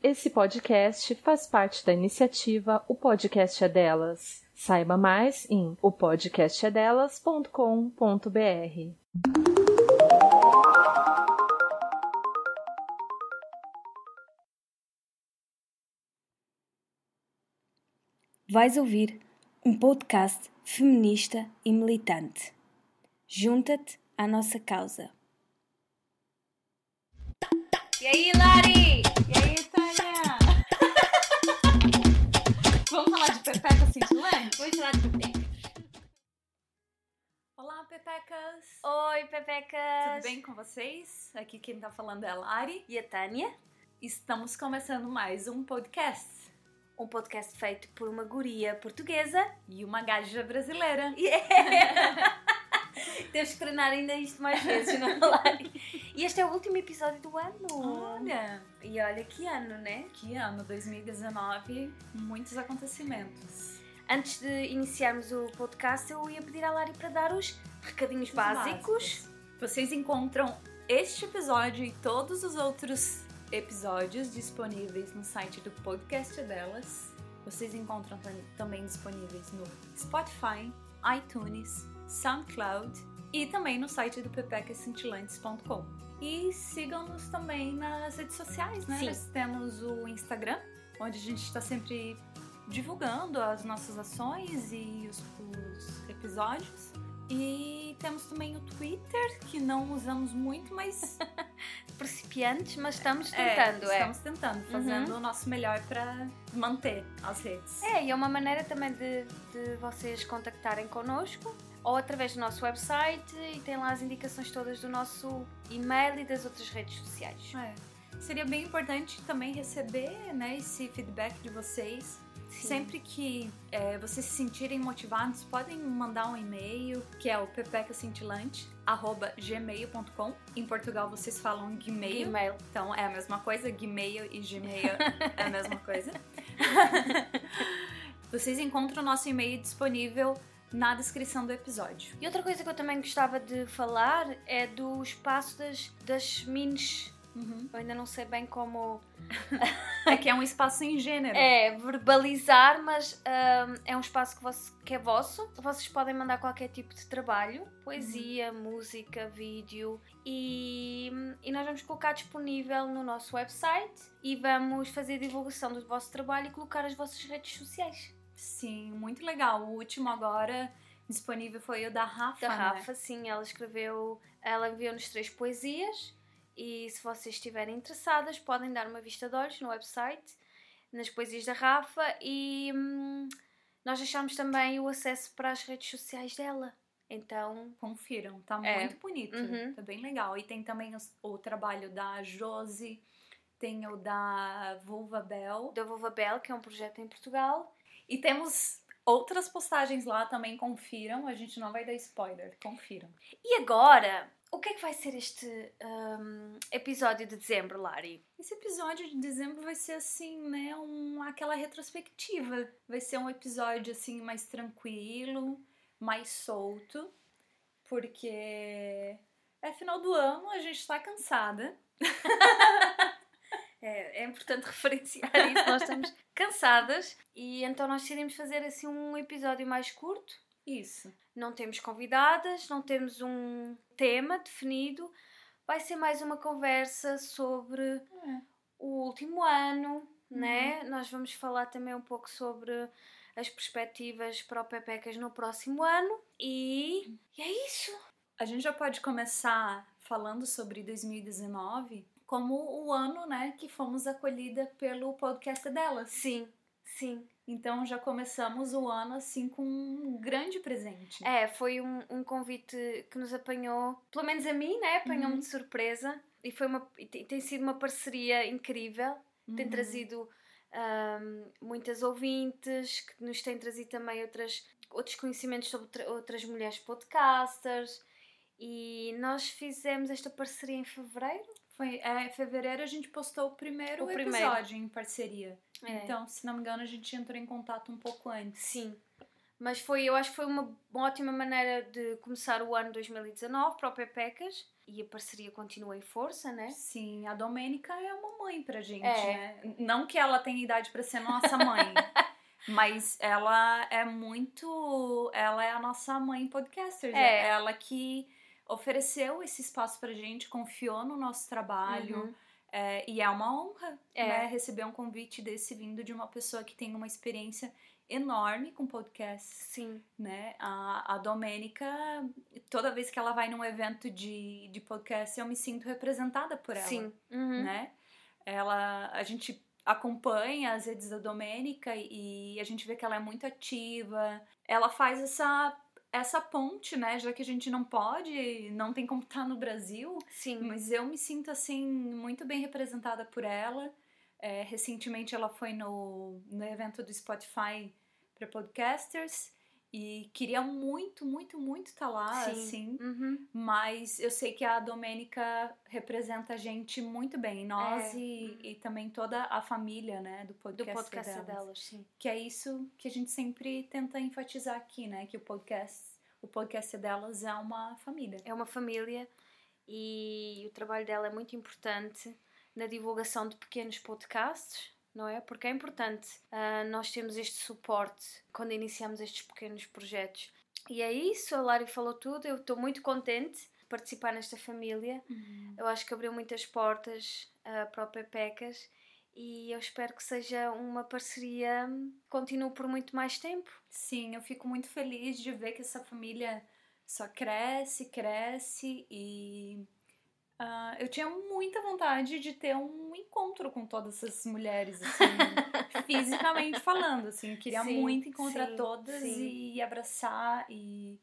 Esse podcast faz parte da iniciativa O Podcast é Delas. Saiba mais em opodcastedelas.com.br. Vais ouvir um podcast feminista e militante. Junta-te à nossa causa. E aí, Lari? De Pepeca Cintilante? Vamos falar de Pepeca. Olá, Pepecas! Oi, Pepecas! Tudo bem com vocês? Aqui quem tá falando é a Lari. E a Tânia? Estamos começando mais um podcast. Um podcast feito por uma guria portuguesa E uma gaja brasileira. Yeah! Temos que treinar ainda isto mais vezes, não é, Lari? E este é o último episódio do ano. Olha, E olha que ano, né? que ano, 2019, muitos acontecimentos. Antes de iniciarmos o podcast, eu ia pedir à Lari para dar os recadinhos Os básicos. Vocês encontram este episódio e todos os outros episódios disponíveis no site do podcast delas. Vocês encontram tam- também disponíveis no Spotify, iTunes, SoundCloud e também no site do pepecacintilantes.com. E sigam-nos também nas redes sociais, né? Sim. Nós temos o Instagram, onde a gente está sempre divulgando as nossas ações e os, os episódios. E temos também o Twitter, que não usamos muito, mas Principiantes, mas estamos é, tentando, é. estamos tentando, fazendo o nosso melhor para manter as redes. É, e é uma maneira também de, de vocês contactarem connosco ou através do nosso website e tem lá as indicações todas do nosso e-mail e das outras redes sociais. É. Seria bem importante também receber né, esse feedback de vocês. Sim. Sempre que é, vocês se sentirem motivados, podem mandar um e-mail, que é o pepecacintilante.gmail.com. Em Portugal vocês falam Gmail, E-mail. então é a mesma coisa, Gmail e Gmail é a mesma coisa. vocês encontram o nosso e-mail disponível na descrição do episódio. E outra coisa que eu também gostava de falar é do espaço das, das minis. Eu ainda não sei bem como É que é um espaço sem gênero. é verbalizar, mas hum, é um espaço que, vosso- que é vosso. Vocês podem mandar qualquer tipo de trabalho, poesia, música, vídeo e, e nós vamos colocar disponível no nosso website e vamos fazer divulgação do vosso trabalho e colocar as vossas redes sociais. Sim, muito legal. O último agora disponível foi o da Rafa. Da né? Rafa, sim, ela escreveu, ela enviou-nos três poesias e se vocês estiverem interessadas podem dar uma vista de olhos no website, nas poesias da Rafa e hum, nós deixámos também o acesso para as redes sociais dela. Então, Confiram, tá É. muito bonito. Uhum. Tá bem legal. E tem também os- o, trabalho da Josi, tem o da Vulva Bell. da Vova Bell, que é um projeto em Portugal. E temos outras postagens lá também, confiram. A gente não vai dar spoiler, confiram. E agora, o que é que vai ser este hum, episódio de dezembro, Lari? Esse episódio de dezembro vai ser assim, né? Um, aquela retrospectiva. Vai ser um episódio assim mais tranquilo, mais solto, porque é final do ano, a gente tá cansada. É, é importante referenciar isso, nós estamos cansadas e então nós decidimos fazer assim um episódio mais curto. Isso. Não temos convidadas, não temos um tema definido. Vai ser mais uma conversa sobre É. o último ano, né? Nós vamos falar também um pouco sobre as perspectivas para o Pepecas no próximo ano e, e é isso. A gente já pode começar falando sobre 2019 como o ano, né, que fomos acolhida pelo podcast delas. Sim, sim. Então já começamos o ano assim com um grande presente. É, foi um, um convite que nos apanhou, pelo menos a mim, né? Apanhou-me Uhum. de surpresa e foi uma e tem, tem sido uma parceria incrível. Tem Uhum. trazido ahm, muitas ouvintes, que nos tem trazido também outras, outros conhecimentos sobre outra- outras mulheres podcasters. E nós fizemos esta parceria em fevereiro. Foi é, em fevereiro a gente postou o primeiro, O primeiro. episódio em parceria. É. Então, se não me engano, a gente entrou em contato um pouco antes. Sim. Mas foi, eu acho que foi uma ótima maneira de começar o ano 2019 para o Pepecas. e a parceria continua em força, né? Sim, a Domênica é uma mãe pra gente, É. né? Não que ela tenha idade pra ser nossa mãe, mas ela é muito. Ela é a nossa mãe podcaster. É. É ela que ofereceu esse espaço pra gente, confiou no nosso trabalho. Uhum. é, e é uma honra É. né, receber um convite desse vindo de uma pessoa que tem uma experiência enorme com podcasts Sim, né? A, a Domênica, toda vez que ela vai num evento de, de podcast, eu me sinto representada por ela, sim. Uhum. né? Ela, a gente acompanha as redes da Domênica e a gente vê que ela é muito ativa. Ela faz essa essa ponte, né? Já que a gente não pode, não tem como estar no Brasil, Sim. mas eu me sinto assim muito bem representada por ela. É, recentemente ela foi no, no evento do Spotify para podcasters e queria muito, muito, muito estar lá, Sim. assim. Uhum. Mas eu sei que a Domênica representa a gente muito bem, nós É. e, e também toda a família, né, do Do podcast, podcast delas. sim. Que é isso que a gente sempre tenta enfatizar aqui, né, que o podcast, o podcast delas é uma família. É uma família e o trabalho dela é muito importante na divulgação de pequenos podcasts, não é? Porque é importante ah, nós termos este suporte quando iniciamos estes pequenos projetos. E é isso, a Lari falou tudo, eu estou muito contente de participar nesta família. Eu acho que abriu muitas portas ah, para o Pepecas e eu espero que seja uma parceria que continue por muito mais tempo. Sim, eu fico muito feliz de ver que essa família só cresce, cresce e ah, eu tinha muita vontade de ter um encontro com todas essas mulheres, assim, fisicamente falando, assim, eu queria Sim, muito encontrar sim, todas sim. e abraçar e,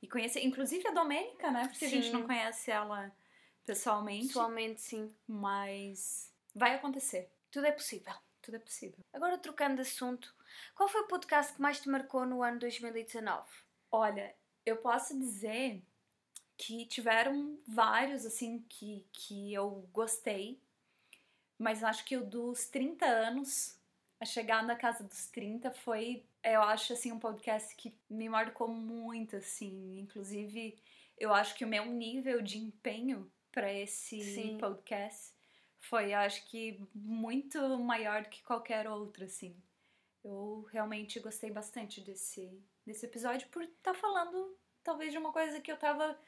e conhecer, inclusive a Domênica, né, porque a gente não conhece ela pessoalmente, Pessoalmente, sim. mas vai acontecer, Tudo é possível. tudo é possível. Agora, trocando de assunto, qual foi o podcast que mais te marcou no ano 2019? Olha, eu posso dizer que tiveram vários, assim, que, que eu gostei, mas acho que o dos 30 anos, a chegada na casa dos 30, foi, eu acho, assim, um podcast que me marcou muito, assim. Inclusive, eu acho que o meu nível de empenho para esse Sim. podcast foi, acho que, muito maior do que qualquer outro, assim. Eu realmente gostei bastante desse, desse episódio por estar falando, talvez, de uma coisa que eu tava,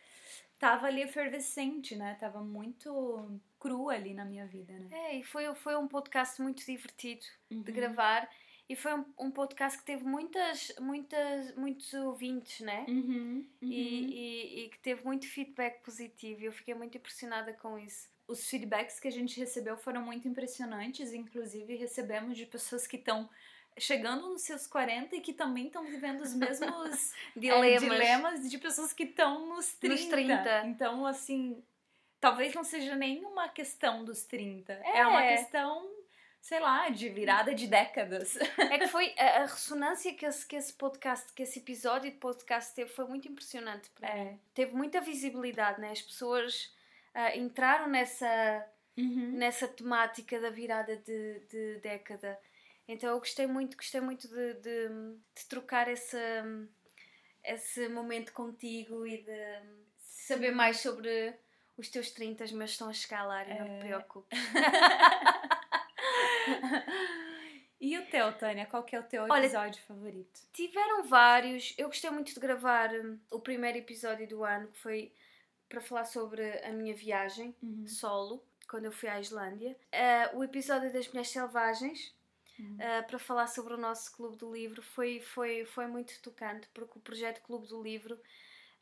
tava ali efervescente, né? Tava muito crua ali na minha vida, né? É, e foi, foi um podcast muito divertido de Uhum. gravar e foi um, um podcast que teve muitas, muitas, muitos ouvintes, né? Uhum, E, uhum. e, e que teve muito feedback positivo e eu fiquei muito impressionada com isso. Os feedbacks que a gente recebeu foram muito impressionantes, inclusive recebemos de pessoas que estão chegando nos seus 40 e que também estão vivendo os mesmos é, Dilemas. dilemas de pessoas que estão nos 30. Nos 30. Então, assim, talvez não seja nem uma questão dos 30. É, É. uma questão, sei lá, de virada de décadas. É que foi a, a ressonância que esse, que esse podcast, que esse episódio de podcast teve foi muito impressionante para mim. É. Teve muita visibilidade, né? As pessoas ah, entraram nessa, Uhum. nessa temática da virada de, de década. Então eu gostei muito, gostei muito de, de, de trocar esse, esse momento contigo e de saber mais sobre os teus 30, os meus estão a escalar e não É. te preocupes. E o teu, Tânia? Qual que é o teu Olha, episódio favorito? Tiveram vários. Eu gostei muito de gravar hum, o primeiro episódio do ano, que foi para falar sobre a minha viagem Uhum. solo, quando eu fui à Islândia. Ah, o episódio das Mulheres Selvagens, Uhum. ah, para falar sobre o nosso Clube do Livro, foi, foi, foi muito tocante, porque o projeto Clube do Livro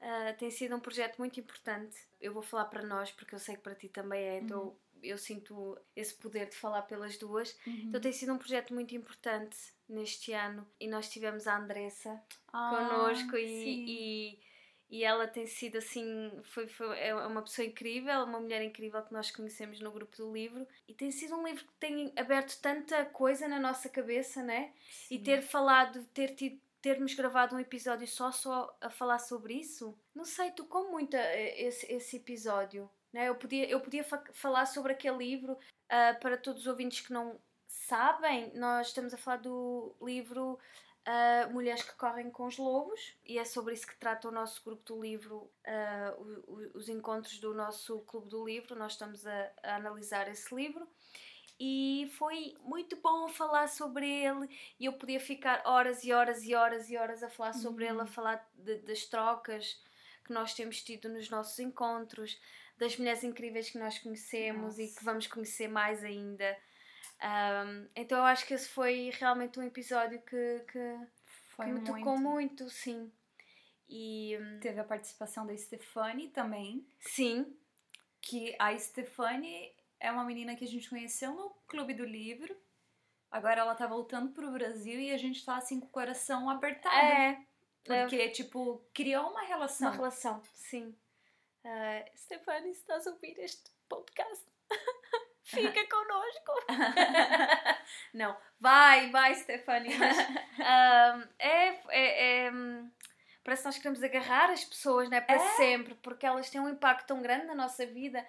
ah, tem sido um projeto muito importante. Eu vou falar para nós, porque eu sei que para ti também é, então eu sinto esse poder de falar pelas duas. Uhum. Então tem sido um projeto muito importante neste ano e nós tivemos a Andressa Ah, connosco e, e, e ela tem sido assim, foi, foi, é uma pessoa incrível, uma mulher incrível que nós conhecemos no grupo do livro e tem sido um livro que tem aberto tanta coisa na nossa cabeça, né? E Sim. ter falado, ter tido termos gravado um episódio só só a falar sobre isso, não sei, tocou muito eh, esse, esse episódio. Né? Eu podia, eu podia fa- falar sobre aquele livro ah, para todos os ouvintes que não sabem. Nós estamos a falar do livro uh, Mulheres que Correm com os Lobos, e é sobre isso que trata o nosso grupo do livro, uh, o, o, os encontros do nosso clube do livro. Nós estamos a, a, analisar esse livro. E foi muito bom falar sobre ele, e eu podia ficar horas e horas e horas e horas a falar sobre uhum. ele, a uhum. falar de, das trocas que nós temos tido nos nossos encontros, das mulheres incríveis que nós conhecemos Nossa. e que vamos conhecer mais ainda. Um, então eu acho que esse foi realmente um episódio que, que, que me muito. tocou muito, sim. E hum, teve a participação da Stefani também. Sim. Que a Stefani é uma menina que a gente conheceu no Clube do Livro. Agora ela tá voltando pro Brasil e a gente tá assim com o coração apertado. É. Porque, é. tipo, criou uma relação. Uma relação, sim. Uh, Stefani, estás ouvir este podcast? Fica conosco. Não, vai, vai, Stephanie. Um, é, é, é, parece que nós queremos agarrar as pessoas né, para é? sempre, porque elas têm um impacto tão grande na nossa vida.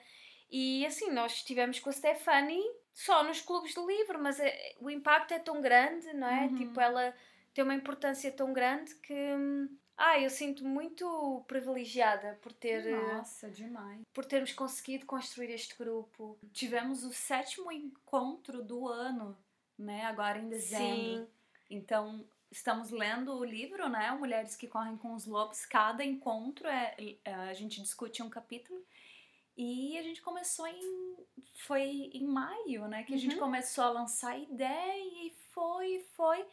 E assim, nós estivemos com a Stephanie só nos clubes de livro, mas é, o impacto é tão grande, não é? Uhum. Tipo, ela tem uma importância tão grande que hum, ah, eu sinto muito privilegiada por ter. Eh, Nossa, demais. Por termos conseguido construir este grupo. Tivemos o sétimo encontro do ano, né? Agora em dezembro. Sim. Então, estamos lendo o livro, né? Mulheres que Correm com os Lobos. Cada encontro é, é a gente discute um capítulo. E a gente começou em. Foi em maio, né? Que a gente uhum. começou a lançar ideia e foi, foi.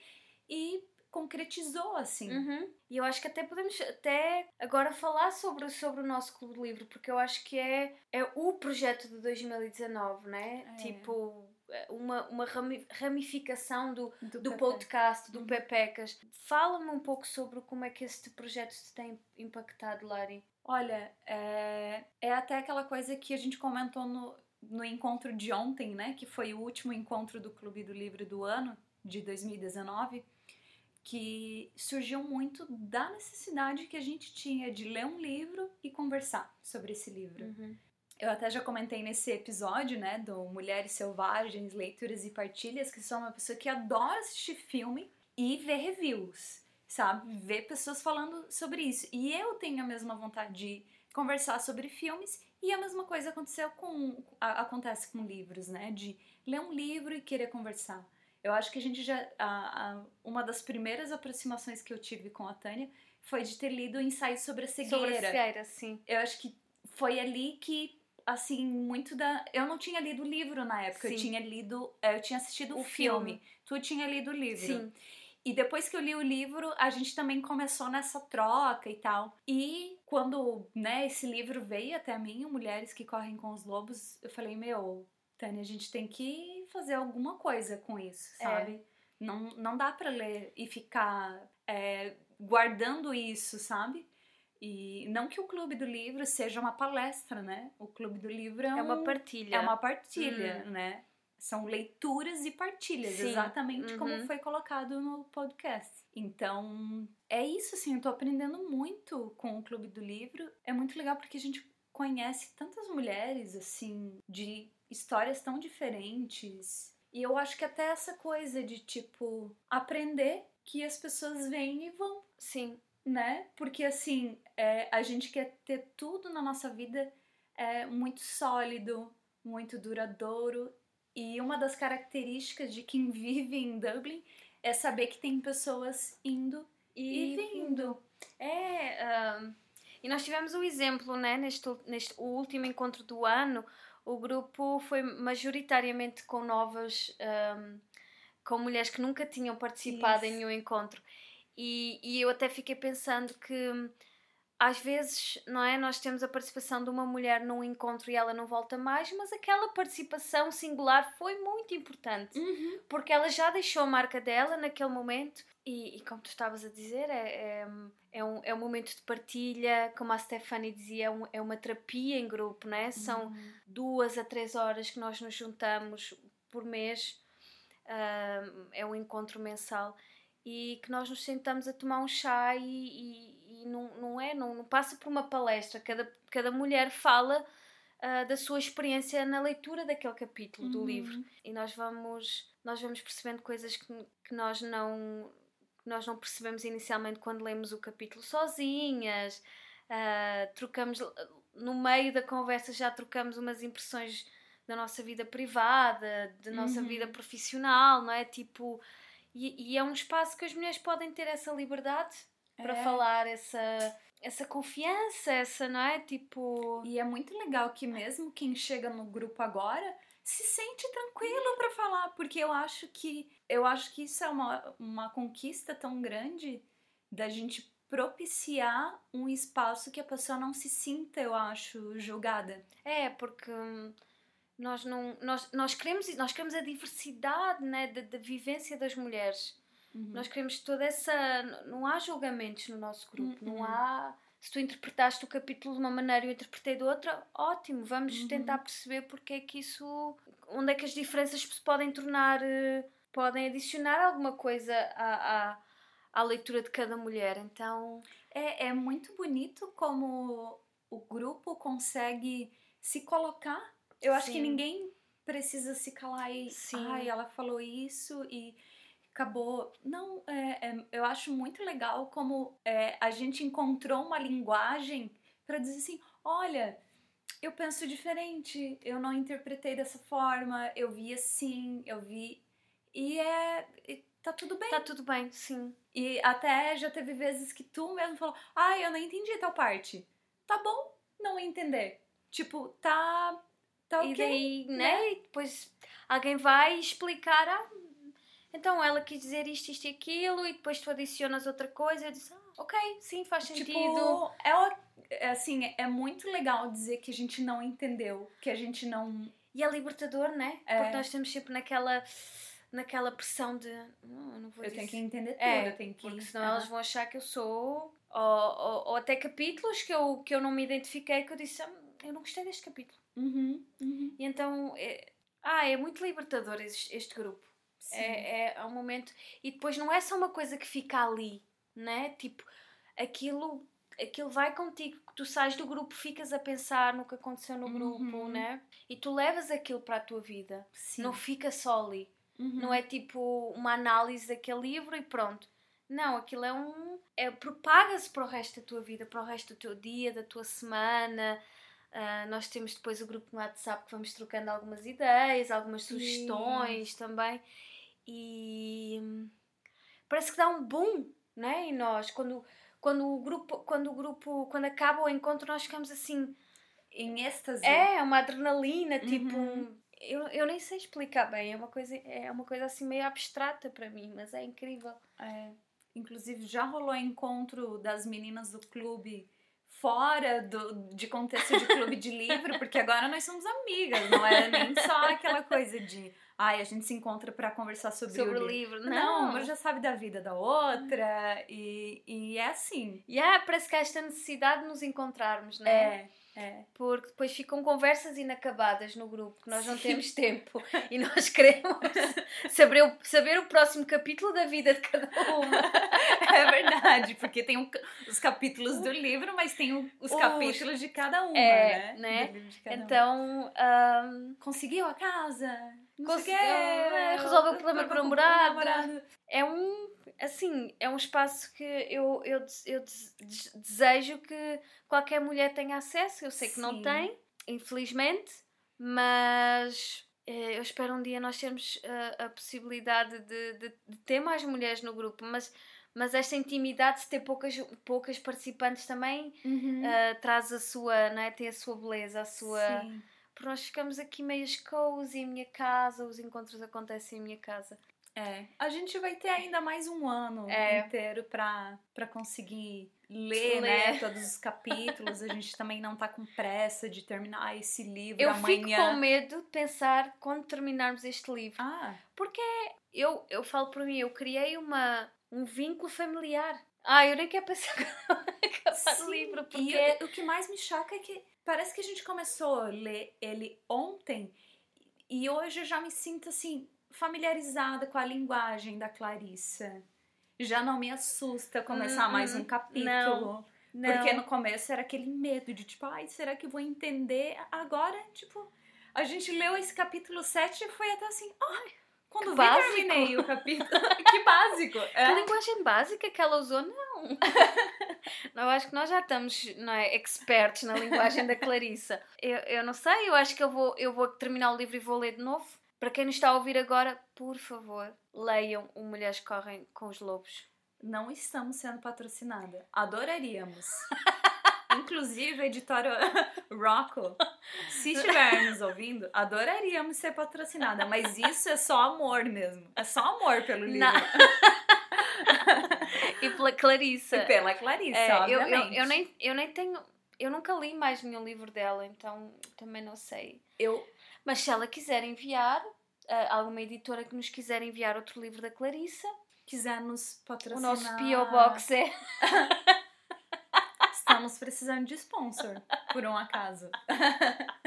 E concretizou, assim. Uhum. E eu acho que até podemos até agora falar sobre, sobre o nosso Clube de Livro, porque eu acho que é, é o projeto de 2019, né? É. Tipo, uma, uma ramificação do, do, do podcast, do uhum. Pepecas. Fala-me um pouco sobre como é que este projeto te tem impactado, Lari. Olha, é, é até aquela coisa que a gente comentou no, no encontro de ontem, né? Que foi o último encontro do Clube do Livro do ano, de 2019 que surgiu muito da necessidade que a gente tinha de ler um livro e conversar sobre esse livro. Uhum. Eu até já comentei nesse episódio, né, do Mulheres Selvagens, Leituras e Partilhas, que sou uma pessoa que adora assistir filme e ver reviews, sabe? Ver pessoas falando sobre isso. E eu tenho a mesma vontade de conversar sobre filmes e a mesma coisa aconteceu com acontece com livros, né? De ler um livro e querer conversar. Eu acho que a gente já. A, a, uma das primeiras aproximações que eu tive com a Tânia foi de ter lido o ensaio sobre a cegueira. Sobre a cegueira, sim. Eu acho que foi ali que, assim, muito da. Eu não tinha lido o livro na época, sim. eu tinha lido. É, eu tinha assistido o, filme. filme. Tu tinha lido o livro. Sim. E depois que eu li o livro, a gente também começou nessa troca e tal. E quando, né, esse livro veio até mim, Mulheres que Correm com os Lobos, eu falei, meu, Tânia, a gente tem que fazer alguma coisa com isso, é. sabe? É. Não, não dá para ler e ficar é, guardando isso, sabe? E não que o Clube do Livro seja uma palestra, né? O Clube do Livro é, um, é uma partilha. É uma partilha, uhum. né? São leituras e partilhas, Sim. exatamente uhum. como foi colocado no podcast. Então, é isso, assim, eu tô aprendendo muito com o Clube do Livro. É muito legal porque a gente conhece tantas mulheres, assim, de histórias tão diferentes. E eu acho que até essa coisa de, tipo, aprender que as pessoas vêm e vão. Sim. Né? Porque, assim, é, a gente quer ter tudo na nossa vida é, muito sólido, muito duradouro. E uma das características de quem vive em Dublin é saber que tem pessoas indo e, e vindo. É. E nós tivemos o um exemplo, né, neste, neste o último encontro do ano, o grupo foi majoritariamente com novas, um, com mulheres que nunca tinham participado Isso. em nenhum encontro. E, e eu até fiquei pensando que às vezes, não é? Nós temos a participação de uma mulher num encontro e ela não volta mais, mas aquela participação singular foi muito importante uhum. porque ela já deixou a marca dela naquele momento. E, e como tu estavas a dizer, é, é, é, um, é um momento de partilha, como a Stephanie dizia, é, um, é uma terapia em grupo, não é? São uhum. duas a três horas que nós nos juntamos por mês, uh, é um encontro mensal e que nós nos sentamos a tomar um chá e, e, não, não é, não, não, passa por uma palestra, cada, cada mulher fala uh, da sua experiência na leitura daquele capítulo uhum. do livro e nós vamos, nós vamos percebendo coisas que, que nós não nós não percebemos inicialmente quando lemos o capítulo sozinhas. Uh, trocamos no meio da conversa já trocamos umas impressões da nossa vida privada, da nossa Uhum. vida profissional, não é? Tipo, e, e é um espaço que as mulheres podem ter essa liberdade para É. falar, essa, essa confiança, essa, não é? Tipo. E é muito legal que mesmo quem chega no grupo agora se sente tranquilo pra falar, porque eu acho que eu acho que isso é uma, uma conquista tão grande da gente propiciar um espaço que a pessoa não se sinta, eu acho, julgada. É, porque hum, nós não nós, nós queremos nós queremos a diversidade né, da, da vivência das mulheres. Nós queremos toda essa. Não há julgamentos no nosso grupo, Uhum. não há. Se tu interpretaste o capítulo de uma maneira e eu interpretei de outra, ótimo, vamos Uhum. tentar perceber porque é que isso. onde é que as diferenças se podem tornar. eh, podem adicionar alguma coisa à, à, à leitura de cada mulher. Então. É, é muito bonito como o grupo consegue se colocar. Eu acho que Sim. ninguém precisa se calar e. Sim. Ai, ela falou isso e acabou. Não, é, é- eu acho muito legal como é, a gente encontrou uma linguagem para dizer assim: olha. Eu penso diferente, eu não interpretei dessa forma, eu vi assim, eu vi. E é. e tá tudo bem. Tá tudo bem, sim. E até já teve vezes que tu mesmo falou: Ai, eu não entendi tal parte. Tá bom não entender. Tipo, tá. Tá ok. E daí, né? E depois alguém vai explicar. Ah, então ela quis dizer isto, isto e aquilo, e depois tu adicionas outra coisa. Eu disse, ah, ok, sim, faz sentido. Tipo, é, o- é assim, é muito legal dizer que a gente não entendeu, que a gente não. E é libertador, né? É. Porque nós estamos sempre naquela, naquela pressão de. Não, eu não vou Eu dizer. tenho que entender tudo, É, eu tenho que. Porque senão Aham. elas vão achar que eu sou. Ou, ou, ou até capítulos que eu, que eu não me identifiquei, que eu disse, ah, eu não gostei deste capítulo. Uhum, uhum. E então. É, ah, é muito libertador este, este grupo. Sim. É, é, é um momento. E depois não é só uma coisa que fica ali, né? Tipo, aquilo, aquilo vai contigo. Tu sais do grupo, ficas a pensar no que aconteceu no grupo, Uhum. né? E tu levas aquilo para a tua vida. Sim. Não fica só ali. Uhum. Não é tipo uma análise daquele livro e pronto. Não, aquilo é um. É, propaga-se para o resto da tua vida, para o resto do teu dia, da tua semana. Ah, nós temos depois o grupo no WhatsApp que vamos trocando algumas ideias, algumas sugestões também. E parece que dá um boom, né? Em nós. Quando, quando o grupo, quando o grupo, quando acaba o encontro, nós ficamos assim. Em êxtase. É, uma adrenalina, tipo. Uhum. Eu, eu nem sei explicar bem, é uma, coisa, é uma coisa assim meio abstrata para mim, mas é incrível. É, inclusive já rolou encontro das meninas do clube fora do, de contexto de clube de livro, porque agora nós somos amigas, não é nem só aquela coisa de ai, a gente se encontra pra conversar sobre, Sobre o o livro. livro. Não, uma já sabe da vida da outra e, e é assim. Yeah, parece que há esta necessidade de nos encontrarmos, né? É, é. Porque depois ficam conversas inacabadas no grupo, que nós não Sim. temos tempo e nós queremos saber o, saber o próximo capítulo da vida de cada uma. É verdade, porque tem o- os capítulos do livro, mas tem o- os Os- capítulos de cada uma, É, né? né? Cada. Então, ahm, Conseguiu a casa? Não Conseguiu, é, o problema com o namorado. é um assim é um espaço que eu, eu, eu des- des- desejo que qualquer mulher tenha acesso eu sei que não Sim. tem infelizmente mas eh, eu espero um dia nós termos eh, a possibilidade de, de- de ter mais mulheres no grupo mas mas esta intimidade de ter poucas poucas participantes também eh, traz a sua não é? tem a sua beleza a sua Sim. Porque nós ficamos aqui meio cozy em minha casa os encontros acontecem em minha casa É. A gente vai ter ainda mais um ano É. inteiro pra, pra conseguir ler, Ler. né? Todos os capítulos. A gente também não tá com pressa de terminar esse livro Eu fico amanhã. com medo de pensar quando terminarmos este livro. Ah, Porque eu, eu falo por mim, eu criei uma, um vínculo familiar. Ah, eu nem quero pensar sim. livro, porque E o, que mais me choca é que parece que a gente começou a ler ele ontem e hoje eu já me sinto assim familiarizada com a linguagem da Clarissa. Já não me assusta começar Hum, mais um capítulo. não, não. Porque no começo era aquele medo de tipo, ai, será que eu vou entender? Agora, tipo, a gente leu esse capítulo 7 e foi até assim, ai, Quando vi, básico. terminei o capítulo. que básico. Que É. linguagem básica que ela usou, não. não, eu acho que nós já estamos não é, expertos na linguagem da Clarissa. Eu, eu não sei, eu acho que eu vou, eu vou terminar o livro e vou ler de novo. Para quem nos está a ouvir agora, por favor, leiam o Mulheres Correm com os Lobos. Não estamos sendo patrocinada. Adoraríamos. Inclusive, a editora Rocco, se estiver nos ouvindo, adoraríamos ser patrocinada. Mas isso é só amor mesmo. É só amor pelo livro. Na- E pela Clarissa. E pela Clarice, É, eu, eu, obviamente. eu, nem, eu nem tenho. Eu nunca li mais nenhum livro dela, então também não sei. Eu- Mas se ela quiser enviar, ah, alguma editora que nos quiser enviar outro livro da Clarissa, quiser nos o patrocinar. nosso P.O. Box é. Estamos precisando de sponsor, por um acaso.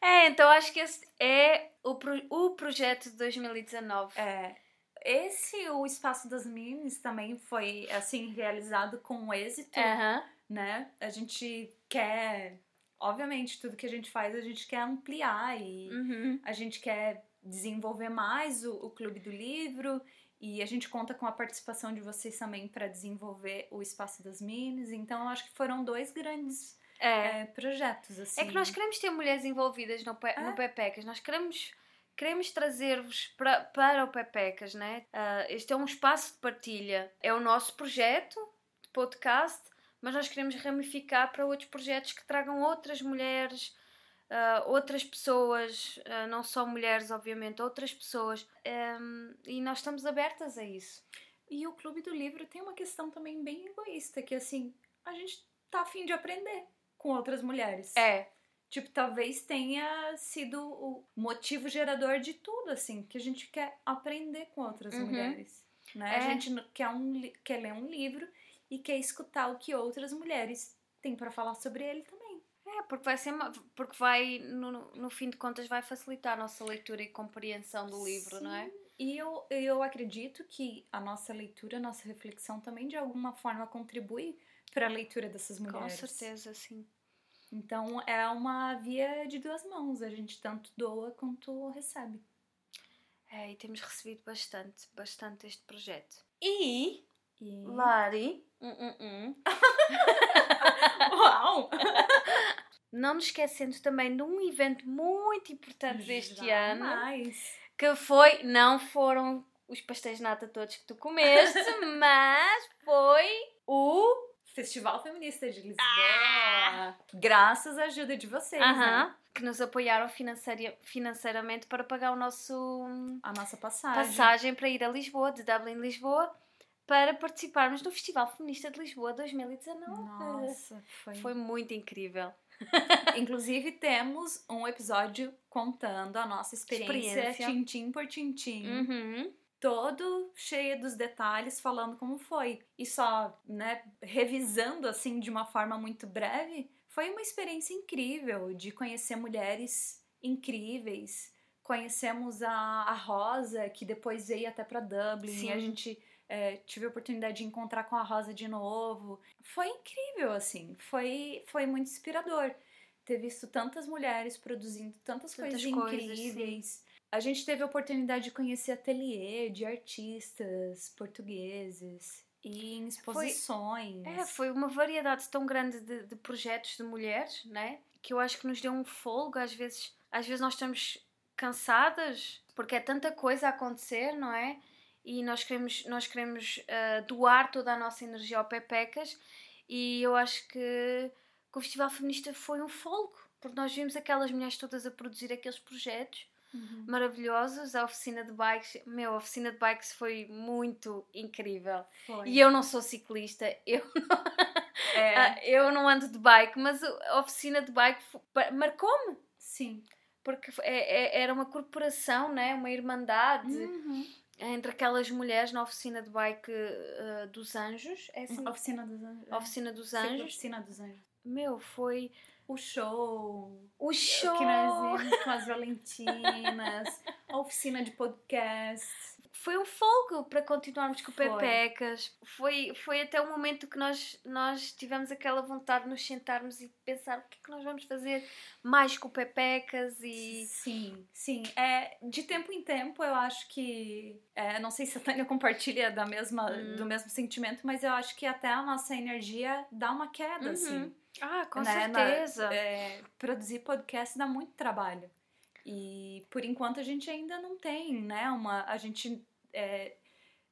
É, então acho que esse é o, pro- o projeto de 2019. É, esse, o Espaço das Minis, também foi, assim, realizado com êxito, Aham. né? A gente quer, obviamente, tudo que a gente faz, a gente quer ampliar e Uhum. a gente quer desenvolver mais o, o Clube do Livro e a gente conta com a participação de vocês também para desenvolver o Espaço das Minis. Então, acho que foram dois grandes É. é, projetos, assim. É que nós queremos ter mulheres envolvidas no, Pe- no É. Pepecas. Nós queremos, queremos trazer-vos para, o Pepecas, né? Ah, este é um espaço de partilha. É o nosso projeto de podcast, mas nós queremos ramificar para outros projetos que tragam outras mulheres, ah, outras pessoas, ah, não só mulheres, obviamente, outras pessoas. Ehm, e nós estamos abertas a isso. E o Clube do Livro tem uma questão também bem egoísta, que assim, a gente tá afim de aprender com outras mulheres. É, Tipo, talvez tenha sido o motivo gerador de tudo, assim, que a gente quer aprender com outras Uhum. mulheres. Né? É. A gente quer, um, quer ler um livro e quer escutar o que outras mulheres têm pra falar sobre ele também. Porque vai ser porque vai, no, no fim de contas, vai facilitar a nossa leitura e compreensão do livro, não é? E eu, eu acredito que a nossa leitura, a nossa reflexão também de alguma forma contribui para a leitura dessas Com mulheres. certeza, sim. Então é uma via de duas mãos, a gente tanto doa quanto recebe. É, e temos recebido bastante, bastante este projeto. E, E... Lari, hum, hum, hum, Uau! não nos esquecendo também de um evento muito importante deste ano, que foi, não foram os pastéis de nata todos que tu comeste, mas foi o Festival Feminista de Lisboa. Graças à ajuda de vocês, né? Aham, que nos apoiaram financeira- financeiramente para pagar o nosso A nossa passagem. passagem para ir a Lisboa, de Dublin, Lisboa, para participarmos do Festival Feminista de Lisboa 2019. Nossa, foi. Foi muito incrível. Inclusive, temos um episódio contando a nossa experiência, Experiência. tintim por tintim. Uhum. todo cheio dos detalhes, falando como foi. E só, né, revisando assim de uma forma muito breve, foi uma experiência incrível de conhecer mulheres incríveis. Conhecemos a, a Rosa, que depois veio até para Dublin, Sim. e a gente é, tive a oportunidade de encontrar com a Rosa de novo. Foi incrível, assim, foi, foi muito inspirador ter visto tantas mulheres produzindo tantas, Tantas coisas coisas, incríveis. A gente teve a oportunidade de conhecer ateliê de artistas portugueses e em exposições. É, foi uma variedade tão grande de, de projetos de mulheres, né? Que eu acho que nos deu um folgo. Às vezes, às vezes nós estamos cansadas porque é tanta coisa a acontecer, não é? E nós queremos, nós queremos ah, doar toda a nossa energia ao Pepecas e eu acho que, que o Festival Feminista foi um folgo. Porque nós vimos aquelas mulheres todas a produzir aqueles projetos Uhum. maravilhosos. A oficina de bikes, meu, a oficina de bikes foi muito incrível. Foi. E eu não sou ciclista, eu, É, ah, eu não ando de bike, mas a oficina de bike marcou-me. sim. Porque é- é- era uma corporação, né? uma irmandade Uhum. Entre aquelas mulheres na oficina de bike ah, dos Anjos. É assim? Oficina dos Anjos. A oficina dos Sim, Anjos. Oficina dos Anjos. Meu, foi O show. o show. Que nós vimos com as Valentinas. a oficina de podcast. Foi um folgo para continuarmos com o Foi. Pepecas. Foi, foi até o momento que nós, nós tivemos aquela vontade de nos sentarmos e pensar o que é que nós vamos fazer mais com o Pepecas e. Sim, sim. É, de tempo em tempo, eu acho que. é, não sei se a Tânia compartilha da mesma, Hum. do mesmo sentimento, mas eu acho que até a nossa energia dá uma queda, Uhum. assim. Ah, com né? Na- certeza. é, produzir podcast dá muito trabalho. E por enquanto a gente ainda não tem, né? Uma, a gente é,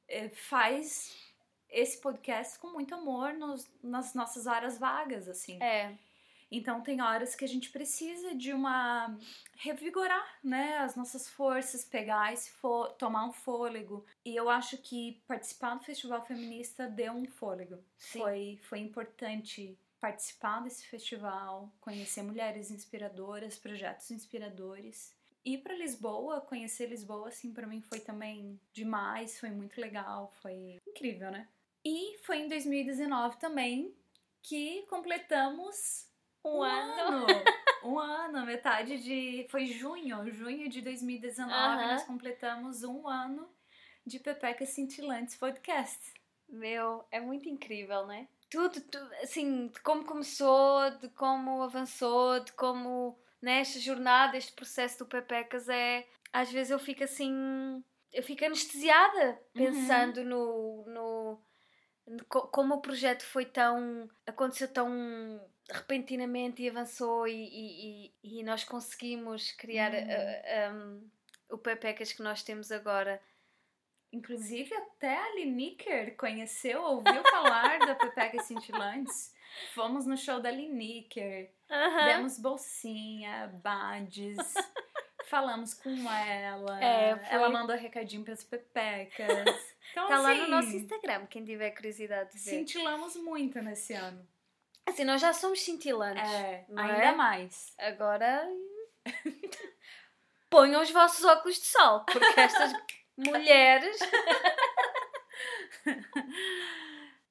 é, faz esse podcast com muito amor nos, nas nossas horas vagas, assim. É. Então tem horas que a gente precisa de uma revigorar, né, as nossas forças, pegar esse fô, tomar um fôlego. E eu acho que participar do Festival Feminista deu um fôlego. Sim. Foi foi importante participar desse festival, conhecer mulheres inspiradoras, projetos inspiradores. Ir para Lisboa, conhecer Lisboa, assim, para mim foi também demais, foi muito legal, foi incrível, né? E foi em 2019 também que completamos Um ano. um ano, metade de. Foi junho, junho de 2019, Aham. nós completamos um ano de Pepeca Cintilantes Podcast. Meu, é muito incrível, né? Tudo, tu- assim, de como começou, de como avançou, de como nesta jornada, este processo do Pepecas é. Às vezes eu fico assim. Eu fico anestesiada pensando no, no, no co- como o projeto foi tão. aconteceu tão repentinamente e avançou e, e, e, nós conseguimos criar Uhum. ah, um, o Pepecas que nós temos agora. Inclusive, até a Liniker conheceu, ouviu falar da Pepeca Cintilantes. Fomos no show da Liniker, demos bolsinha, badges, falamos com ela. É, foi- Ela mandou recadinho pras Pepecas. Então, lá assim, no nosso Instagram, quem tiver curiosidade de ver. Cintilamos muito nesse ano. Assim, nós já somos cintilantes. É, ainda é? mais. Agora. Ponham os vossos óculos de sol, porque estas mulheres.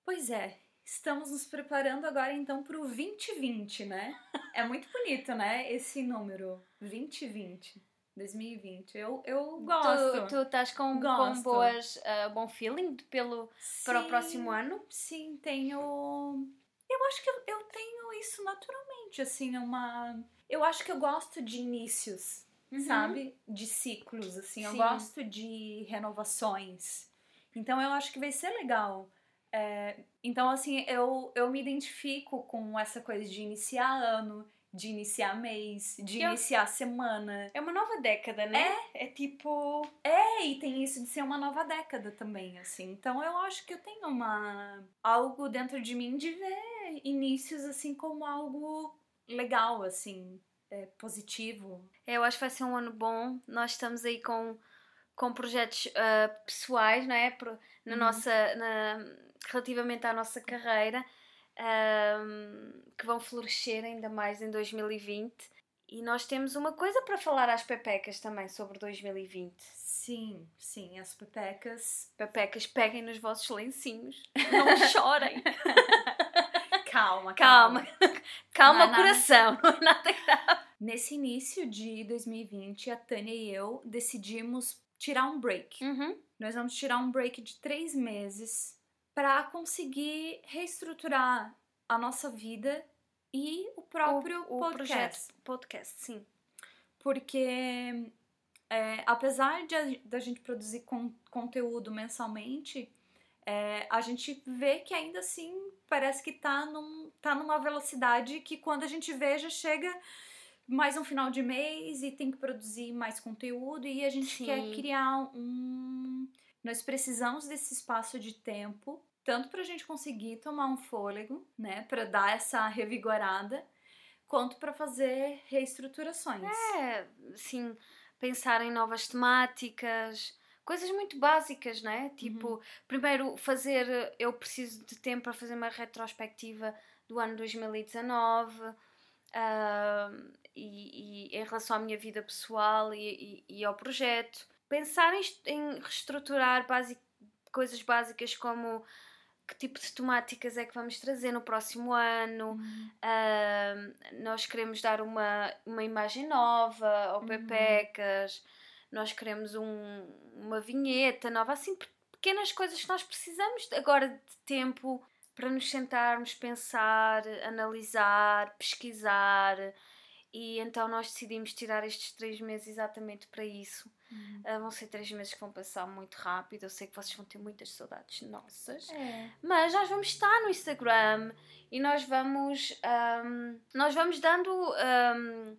Pois é, estamos nos preparando agora então pro 2020, né? É muito bonito, né? Esse número, 2020, 2020. Eu, eu gosto. Tu, tu estás com, com Gosto. boas, ah, bom feeling pelo, para o Sim, próximo ano? Sim, tenho. Eu acho que eu, eu tenho isso naturalmente, assim, uma. Eu acho que eu gosto de inícios, sabe? De ciclos, assim. Eu Sim. gosto de renovações. Então eu acho que vai ser legal. É, então, assim, eu, eu me identifico com essa coisa de iniciar ano, de iniciar mês, de Eu- iniciar semana. É uma nova década, né? É, tipo. É, e tem isso de ser uma nova década também, assim. Então eu acho que eu tenho uma algo dentro de mim de ver inícios assim como algo legal, assim, é, positivo. É, eu acho que vai ser um ano bom. Nós estamos aí com, com projetos ah, pessoais, não é? Pro- Na Uhum. nossa, na- relativamente à nossa carreira, ahm, que vão florescer ainda mais em 2020. E nós temos uma coisa para falar às pepecas também sobre 2020. Sim, sim, as pepecas. Pepecas, peguem nos vossos lencinhos. Não chorem. Calma, Calma. Calma, Não é nada. coração. Não é nada grave. Nesse início de 2020, a Tânia e eu decidimos tirar um break. Uhum. Nós vamos tirar um break de três meses para conseguir reestruturar a nossa vida e o próprio o, o podcast. projeto podcast, sim. Porque é, apesar de a- da gente produzir con- conteúdo mensalmente, é, a gente vê que ainda assim parece que tá, num, tá numa velocidade que quando a gente vê já chega mais um final de mês e tem que produzir mais conteúdo e a gente Sim. quer criar um. Nós precisamos desse espaço de tempo, tanto pra gente conseguir tomar um fôlego, né, Pra dar essa revigorada, quanto pra fazer reestruturações. É, assim, pensar em novas temáticas, coisas muito básicas, né? Tipo, primeiro fazer, eu preciso de tempo para fazer uma retrospectiva do ano 2019 ah, e, e em relação à minha vida pessoal e, e- e ao projeto. Pensar em, em reestruturar coisas básicas como que tipo de temáticas é que vamos trazer no próximo ano, Uhum. Ahm, nós queremos dar uma, uma imagem nova ao Uhum. Pepecas, nós queremos um, uma vinheta nova, assim, pequenas coisas que nós precisamos agora de tempo para nos sentarmos, pensar, analisar, pesquisar. E então nós decidimos tirar estes três meses exatamente para isso. Uhum. Uh, vão ser três meses que vão passar muito rápido. Eu sei que vocês vão ter muitas saudades nossas. É. Mas nós vamos estar no Instagram e nós vamos. Um, nós vamos dando. Um,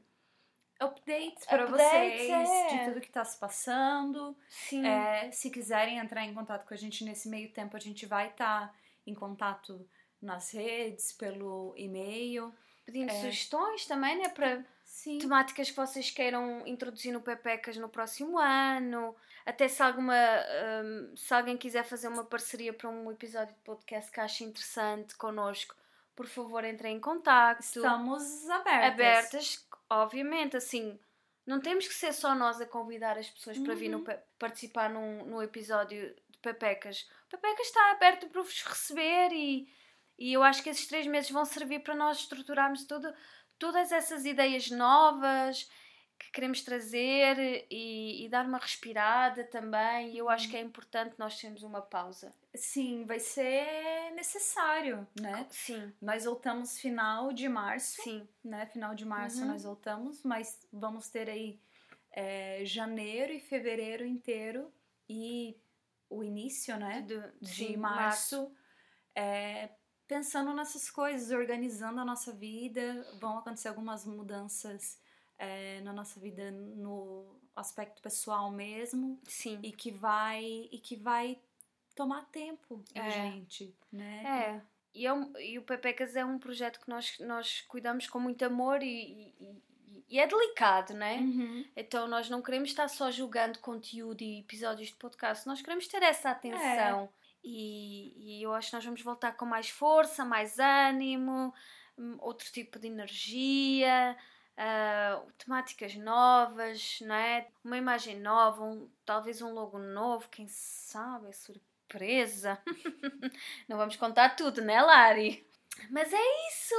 updates para vocês é. de tudo que está se passando. Sim. É, se quiserem entrar em contato com a gente nesse meio tempo, a gente vai estar tá em contato nas redes, pelo e-mail. Pedindo é. sugestões também, né? Para Sim. temáticas que vocês queiram introduzir no Pepecas no próximo ano. Até se alguma. Um, se alguém quiser fazer uma parceria para um episódio de podcast que ache interessante connosco, por favor, entrem em contato. Estamos abertas. Abertas obviamente, assim, não temos que ser só nós a convidar as pessoas para vir no, uhum. participar num, num episódio de Pepecas. O Pepecas está aberto para vos receber e, e eu acho que esses três meses vão servir para nós estruturarmos tudo, todas essas ideias novas que queremos trazer e, e, dar uma respirada também. E eu acho que é importante nós termos uma pausa. Sim, vai ser necessário, né? Sim. Nós voltamos final de março. Sim. Né? Final de março uhum. nós voltamos, mas vamos ter aí é, janeiro e fevereiro inteiro e o início, né? Do, de março. março. É, pensando nessas coisas, organizando a nossa vida. Vão acontecer algumas mudanças é, na nossa vida no aspecto pessoal mesmo. Sim. E que vai e que vai tomar tempo da é. gente, né? É. E, é um, e o Pepecas é um projeto que nós, nós cuidamos com muito amor e, e, e é delicado, né? Uhum. Então nós não queremos estar só julgando conteúdo e episódios de podcast, nós queremos ter essa atenção. É. E, e eu acho que nós vamos voltar com mais força, mais ânimo, hum, outro tipo de energia uh, temáticas novas, não é? Uma imagem nova, um, talvez um logo novo, quem sabe, surpresa. não vamos contar tudo, né, Lari? Mas é isso.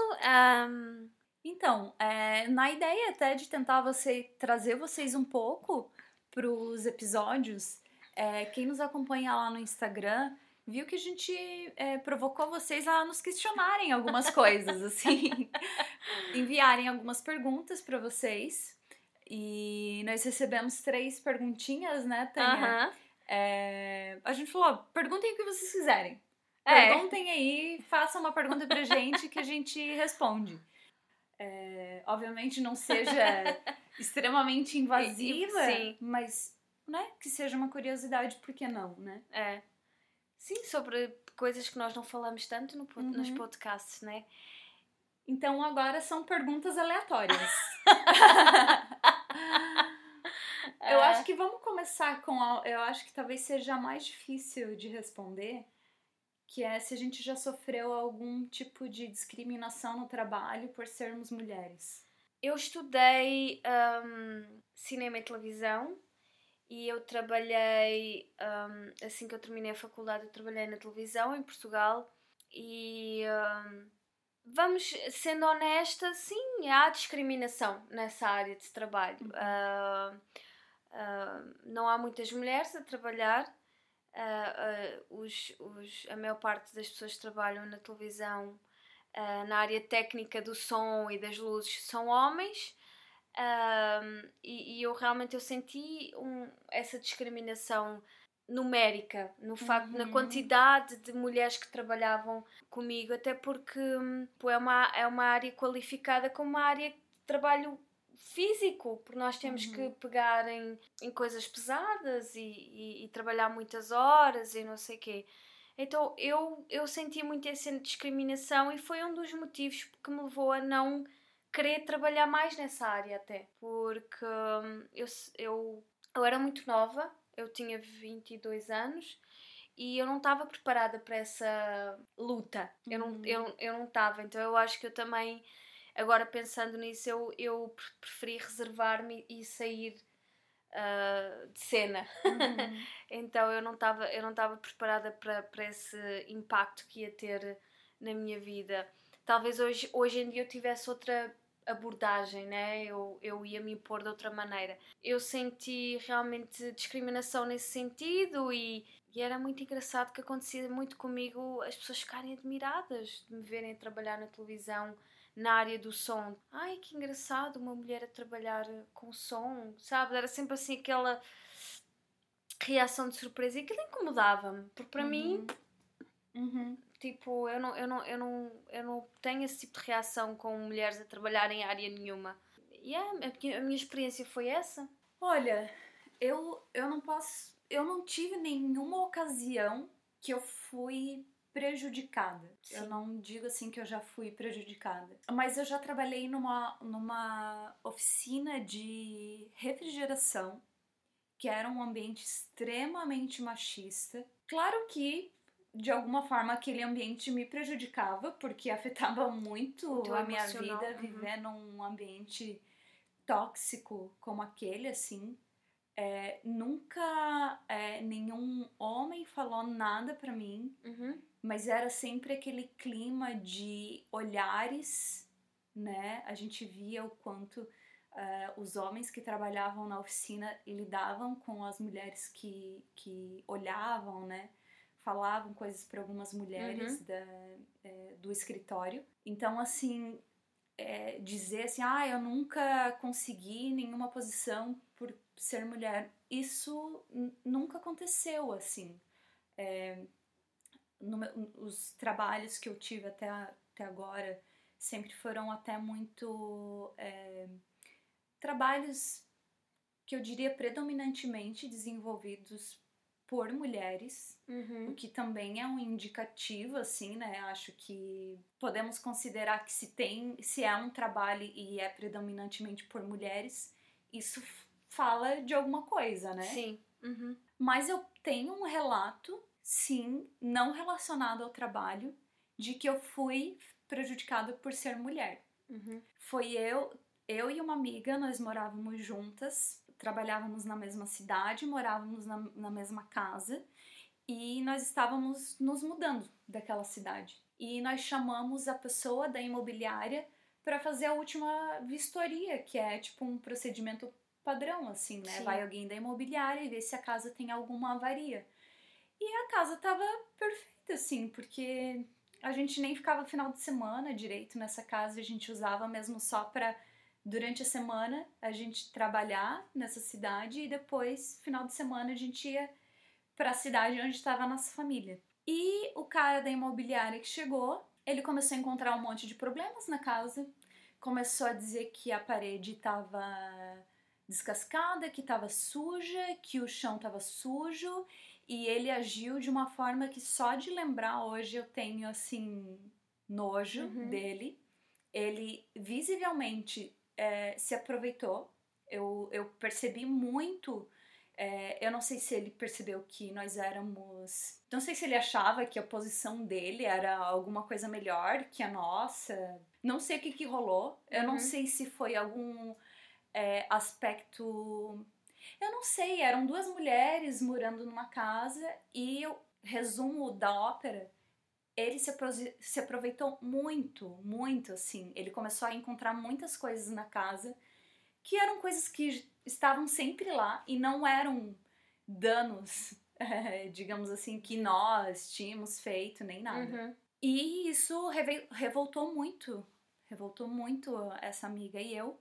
Um... Então, é, na ideia até de tentar você trazer vocês um pouco para os episódios, é, quem nos acompanha lá no Instagram viu que a gente é, provocou vocês a nos questionarem algumas coisas, assim, enviarem algumas perguntas para vocês. E nós recebemos três perguntinhas, né, Tânia? Uhum. É, a gente falou: perguntem o que vocês quiserem. É. Perguntem aí, façam uma pergunta pra gente que a gente responde. É, obviamente não seja extremamente invasiva, Sim. mas né, que seja uma curiosidade, por que não, né? É. Sim, sobre coisas que nós não falamos tanto no, uhum. nos podcasts, né? Então agora são perguntas aleatórias. eu é. acho que vamos começar com a, eu acho que talvez seja mais difícil de responder, que é se a gente já sofreu algum tipo de discriminação no trabalho por sermos mulheres. Eu estudei um, cinema e televisão e eu trabalhei, um, assim que eu terminei a faculdade, eu trabalhei na televisão em Portugal e um, vamos, sendo honesta, sim, há discriminação nessa área de trabalho. Uh, uh, não há muitas mulheres a trabalhar. Uh, os, os, a maior parte das pessoas que trabalham na televisão na área técnica do som e das luzes são homens um, e, e, eu realmente eu senti um, essa discriminação numérica no facto uhum. na quantidade de mulheres que trabalhavam comigo até porque pô, é uma é uma área qualificada como uma área de trabalho físico porque nós temos uhum. que pegar em, em coisas pesadas e, e, e, trabalhar muitas horas e não sei quê então eu eu senti muito essa discriminação e foi um dos motivos que me levou a não querer trabalhar mais nessa área até, porque hum, eu, eu, eu era muito nova, eu tinha 22 anos e eu não estava preparada para essa luta. Eu não uhum. eu, eu não estava, então eu acho que eu também agora pensando nisso eu, eu preferi reservar-me e sair uh, de cena. Uhum. então eu não estava eu não estava preparada para para esse impacto que ia ter na minha vida. Talvez hoje hoje em dia eu tivesse outra abordagem, né? Eu, eu ia me impor de outra maneira. Eu senti realmente discriminação nesse sentido e, e era muito engraçado que acontecia muito comigo as pessoas ficarem admiradas de me verem trabalhar na televisão na área do som. Ai, que engraçado, uma mulher a trabalhar com som, sabe? Era sempre assim aquela reação de surpresa e aquilo incomodava-me, porque para Uhum. mim, Uhum. Tipo, eu não, eu, não, eu, não, eu não tenho esse tipo de reação com mulheres a trabalhar em área nenhuma. E é, a, minha, a minha experiência foi essa. Olha, eu, eu não posso. Eu não tive nenhuma ocasião que eu fui prejudicada. Sim. Eu não digo assim que eu já fui prejudicada. Mas eu já trabalhei numa, numa oficina de refrigeração, que era um ambiente extremamente machista. Claro que. De alguma forma aquele ambiente me prejudicava, porque afetava muito a minha vida uhum. viver num ambiente tóxico como aquele, assim. É, nunca é, nenhum homem falou nada pra mim, Uhum. mas era sempre aquele clima de olhares, né? A gente via o quanto é, os homens que trabalhavam na oficina lidavam com as mulheres que, que olhavam, né? Falavam coisas para algumas mulheres Uhum. da, é, do escritório. Então, assim, é, dizer assim, ah, eu nunca consegui nenhuma posição por ser mulher, isso nunca aconteceu, assim. É, no os trabalhos que eu tive até, até agora sempre foram até muito é, trabalhos que eu diria predominantemente desenvolvidos por mulheres, Uhum. o que também é um indicativo, assim, né? Acho que podemos considerar que se tem, se é um trabalho e é predominantemente por mulheres, isso fala de alguma coisa, né? Sim. Uhum. Mas eu tenho um relato, sim, não relacionado ao trabalho, de que eu fui prejudicada por ser mulher. Uhum. Foi eu, eu e uma amiga, nós morávamos juntas, trabalhávamos na mesma cidade, morávamos na, na mesma casa e nós estávamos nos mudando daquela cidade. E nós chamamos a pessoa da imobiliária para fazer a última vistoria, que é tipo um procedimento padrão, assim, né? Sim. Vai alguém da imobiliária e vê se a casa tem alguma avaria. E a casa tava perfeita, assim, porque a gente nem ficava final de semana direito nessa casa, a gente usava mesmo só pra durante a semana a gente trabalhar nessa cidade e depois final de semana a gente ia pra cidade onde estava a nossa família. E o cara da imobiliária que chegou, ele começou a encontrar um monte de problemas na casa, começou a dizer que a parede estava descascada, que estava suja, que o chão estava sujo e ele agiu de uma forma que só de lembrar hoje eu tenho assim nojo Uhum. dele. Ele visivelmente é, se aproveitou. Eu, eu percebi muito. é, eu não sei se ele percebeu que nós éramos. Não sei se ele achava que a posição dele era alguma coisa melhor que a nossa. Não sei o que, que rolou. Eu não Uhum. sei se foi algum é, aspecto eu não sei, eram duas mulheres morando numa casa e o resumo da ópera, ele se, se aproveitou muito, muito assim. Ele começou a encontrar muitas coisas na casa que eram coisas que estavam sempre lá e não eram danos, eh, digamos assim, que nós tínhamos feito nem nada. Uhum. E isso revoltou muito, revoltou muito essa amiga e eu.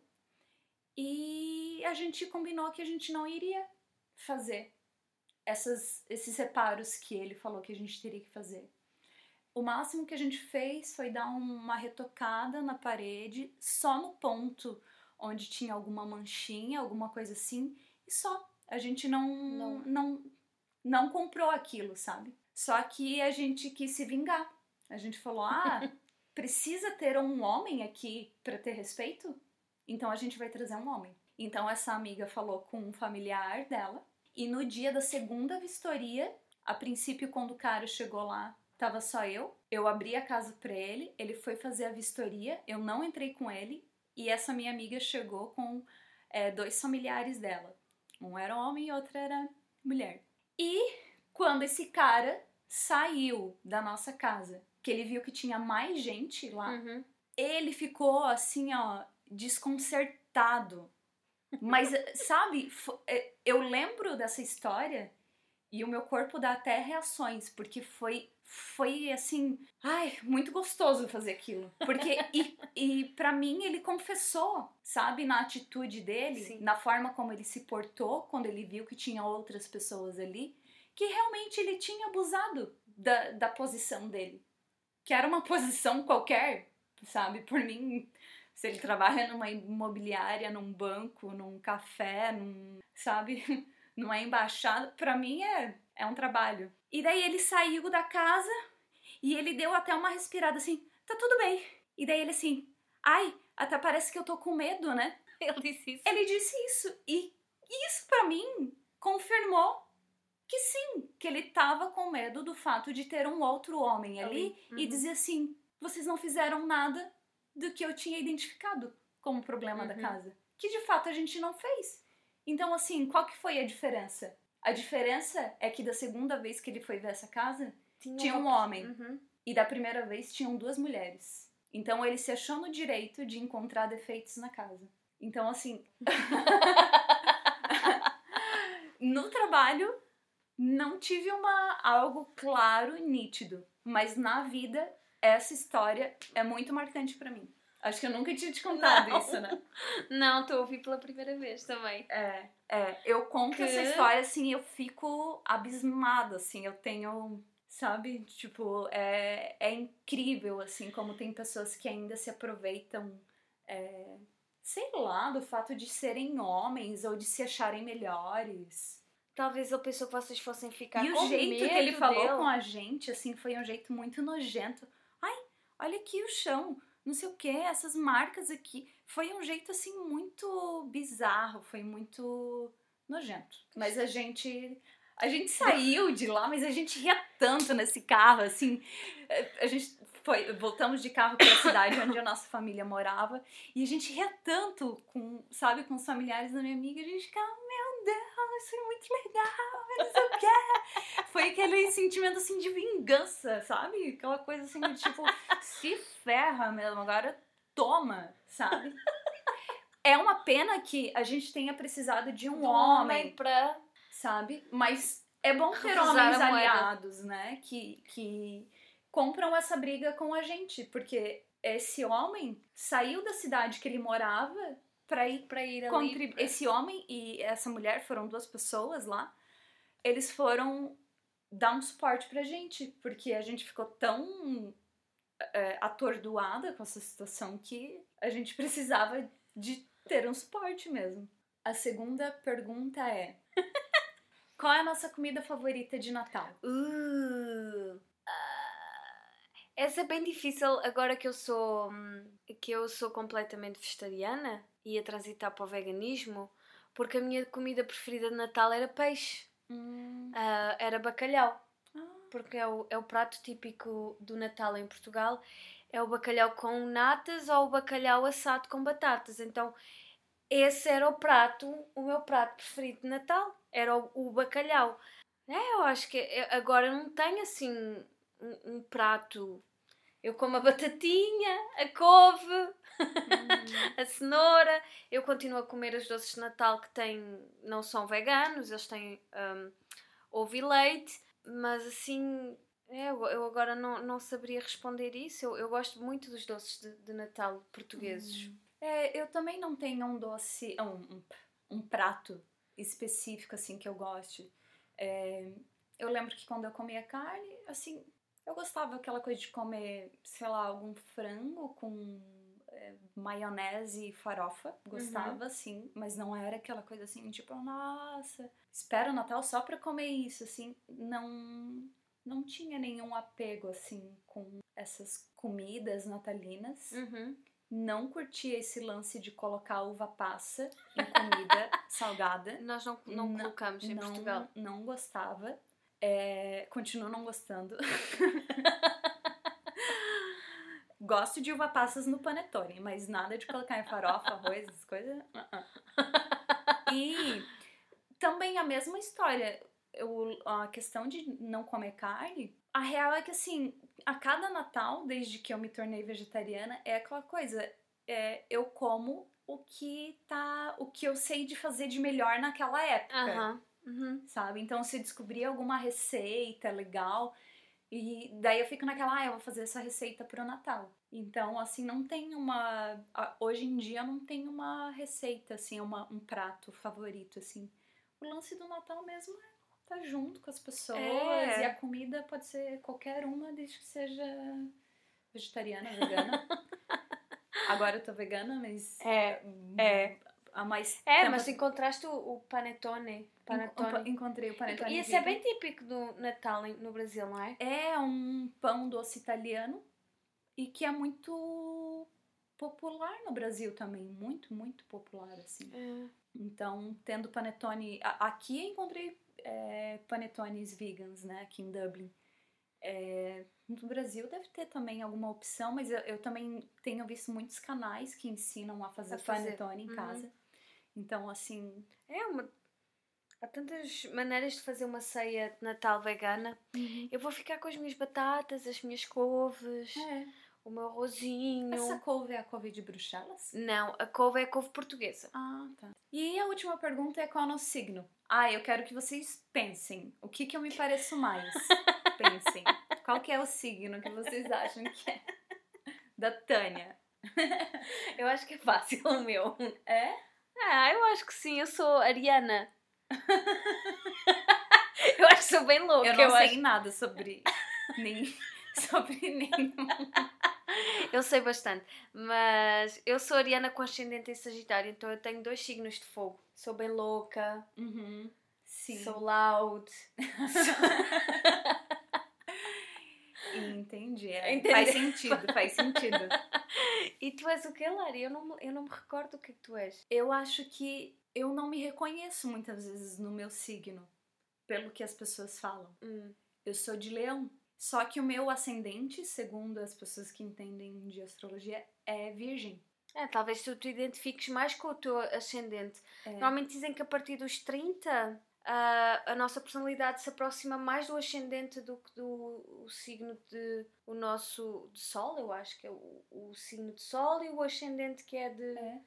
E a gente combinou que a gente não iria fazer essas, esses reparos que ele falou que a gente teria que fazer. O máximo que a gente fez foi dar uma retocada na parede, só no ponto onde tinha alguma manchinha, alguma coisa assim, e só. A gente não, Não. não, não comprou aquilo, sabe? Só que a gente quis se vingar. A gente falou: ah, precisa ter um homem aqui para ter respeito? Então a gente vai trazer um homem. Então essa amiga falou com um familiar dela. E no dia da segunda vistoria, a princípio, quando o cara chegou lá, tava só eu. Eu abri a casa pra ele, ele foi fazer a vistoria, eu não entrei com ele. E essa minha amiga chegou com é, dois familiares dela. Um era homem e outro era mulher. E quando esse cara saiu da nossa casa, que ele viu que tinha mais gente lá, Uhum. ele ficou assim, ó, desconcertado. Mas, sabe, é, eu lembro dessa história e o meu corpo dá até reações, porque foi foi assim, ai, muito gostoso fazer aquilo. Porque, e, e para mim, ele confessou, sabe, na atitude dele, Sim. na forma como ele se portou quando ele viu que tinha outras pessoas ali, que realmente ele tinha abusado da, da posição dele. Que era uma posição qualquer, sabe? Por mim, se ele trabalha numa imobiliária, num banco, num café, num, sabe? numa embaixada, para mim é, é um trabalho. E daí ele saiu da casa e ele deu até uma respirada assim, tá tudo bem. E daí ele assim, ai, até parece que eu tô com medo, né? Ele disse isso. Ele disse isso. E isso para mim confirmou que sim, que ele tava com medo do fato de ter um outro homem ali, Uhum. e dizer assim: vocês não fizeram nada do que eu tinha identificado como problema uhum. da casa. Que de fato a gente não fez. Então, assim, qual que foi a diferença? A diferença é que da segunda vez que ele foi ver essa casa, tinha, tinha um homem. Uhum. E da primeira vez tinham duas mulheres. Então ele se achou no direito de encontrar defeitos na casa. Então, assim. no trabalho, não tive uma, algo claro e nítido. Mas na vida, essa história é muito marcante para mim. Acho que eu nunca tinha te contado não. isso, né? Não, tô ouvindo pela primeira vez também. É, é. Eu conto que... essa história, assim, eu fico abismada, assim. Eu tenho, sabe? Tipo, é, é incrível, assim, como tem pessoas que ainda se aproveitam, é, sei lá, do fato de serem homens ou de se acharem melhores. Talvez ele pensou que vocês fossem ficar e com o jeito que ele falou com a gente, assim, foi um jeito muito nojento. Ai, olha aqui o chão não sei o que, essas marcas aqui. Foi um jeito assim muito bizarro, foi muito nojento. Mas a gente a gente saiu de lá, mas a gente ria tanto nesse carro, assim. A gente foi, voltamos de carro para a cidade onde a nossa família morava e a gente ria tanto com, sabe, com os familiares da minha amiga, a gente ficava, isso é muito legal, não sei o que. Foi aquele sentimento assim de vingança, sabe? Aquela coisa assim de tipo, se ferra mesmo, agora toma, sabe? É uma pena que a gente tenha precisado de um, homem, homem pra, sabe? Mas é bom ter homens aliados, né? Que, que compram essa briga com a gente, porque esse homem saiu da cidade que ele morava para ir para ir ali. Esse homem e essa mulher foram duas pessoas lá. Eles foram dar um suporte pra gente, porque a gente ficou tão é, atordoada com essa situação que a gente precisava de ter um suporte mesmo. A segunda pergunta é: Qual é a nossa comida favorita de Natal? Uh, essa é bem difícil agora que eu sou hum, que eu sou completamente vegetariana e a transitar para o veganismo, porque a minha comida preferida de Natal era peixe. Hum. Uh, era bacalhau. Ah. Porque é o, é o prato típico do Natal em Portugal. É o bacalhau com natas ou o bacalhau assado com batatas. Então, esse era o prato, o meu prato preferido de Natal. Era o, o bacalhau. É, eu acho que agora não tenho assim um, um prato eu como a batatinha, a couve, hum. a cenoura. Eu continuo a comer os doces de Natal que têm, não são veganos, eles têm um, ovo e leite, mas assim, é, eu agora não, não saberia responder isso. Eu, eu gosto muito dos doces de, de Natal portugueses. Hum. É, eu também não tenho um doce, um, um, um prato específico assim que eu goste. É, eu lembro que quando eu comia carne, assim, eu gostava aquela coisa de comer, sei lá, algum frango com é, maionese e farofa. Gostava, uhum. sim, mas não era aquela coisa assim, tipo, nossa, espero o Natal só pra comer isso, assim. Não, não tinha nenhum apego, assim, com essas comidas natalinas. Uhum. Não curtia esse lance de colocar uva passa em comida salgada. Nós não, não, não colocamos em não, Portugal. Não gostava. É, continuo não gostando. Gosto de uva passas no panetone, mas nada de colocar em farofa, arroz, essas coisas. Uh -uh. E também a mesma história. Eu, a questão de não comer carne, a real é que assim, a cada Natal, desde que eu me tornei vegetariana, é aquela coisa. é, eu como o que tá. o que eu sei de fazer de melhor naquela época. Aham. Uhum. Sabe? Então, se descobrir alguma receita legal, e daí eu fico naquela, ah, eu vou fazer essa receita pro Natal. Então, assim, não tem uma. Hoje em dia não tem uma receita, assim, uma, um prato favorito, assim. O lance do Natal mesmo é estar junto com as pessoas É. e a comida pode ser qualquer uma, desde que seja vegetariana, vegana. Agora eu tô vegana, mas. É, é. Há mais É, mas encontraste o, o panetone. panetone. encontrei o panetone. E esse é bem típico do Natal no Brasil, não é? É um pão doce italiano e que é muito popular no Brasil também, muito, muito popular assim. Então, tendo panetone, aqui eu encontrei é, panetones vegans, né, aqui em Dublin. É, no Brasil deve ter também alguma opção, mas eu, eu também tenho visto muitos canais que ensinam a fazer, A fazer. panetone em Uhum. casa. Então, assim, É uma. Há tantas maneiras de fazer uma ceia de Natal vegana. Eu vou ficar com as minhas batatas, as minhas couves, é. o meu arrozinho. essa couve é a couve de Bruxelas? Não, a couve é a couve portuguesa. Ah, tá. E a última pergunta é qual é o nosso signo? Ah, eu quero que vocês pensem. O que que eu me pareço mais? pensem. Qual que é o signo que vocês acham que é? Da Tânia. Eu acho que é fácil o meu. É? Ah, eu acho que sim, eu sou Ariana. eu acho que sou bem louca. Eu não sei acho- nada sobre nem sobre nenhum. Eu sei bastante, mas eu sou Ariana com ascendente em Sagitário, então eu tenho dois signos de fogo. Sou bem louca, Uhum. Sou loud. Entendi. é. Entendeu? Faz sentido, faz sentido. E tu és o que, Lari? Eu não, eu não me recordo o que é que tu és. Eu acho que eu não me reconheço muitas vezes no meu signo, pelo que as pessoas falam. Hum. Eu sou de leão. Só que o meu ascendente, segundo as pessoas que entendem de astrologia, é virgem. É, talvez tu te identifiques mais com o teu ascendente. É. Normalmente dizem que a partir dos 30 ah, a nossa personalidade se aproxima mais do ascendente do que do signo de o nosso de sol, eu acho que é o, o signo de sol e o ascendente que é de. É.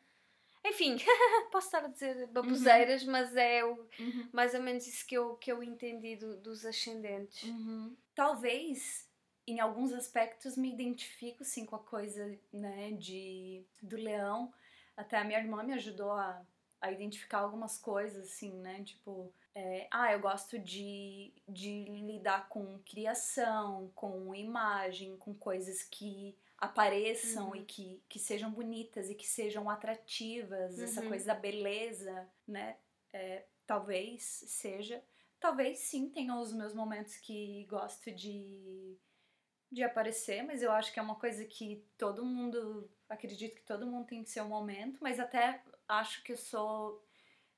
Enfim, posso estar a dizer baboseiras, mas é o- Uhum. mais ou menos isso que eu, que eu entendi do- dos ascendentes. Uhum. Talvez, em alguns aspectos, me identifico sim com a coisa, né, de do leão. Até a minha irmã me ajudou a, a identificar algumas coisas, assim, né? Tipo, é, ah, eu gosto de, de lidar com criação, com imagem, com coisas que apareçam Uhum. e que, que sejam bonitas e que sejam atrativas, essa Uhum. coisa da beleza, né? É, talvez seja. Talvez sim tenha os meus momentos que gosto de, de aparecer, mas eu acho que é uma coisa que todo mundo. Acredito que todo mundo tem seu momento, mas até acho que eu sou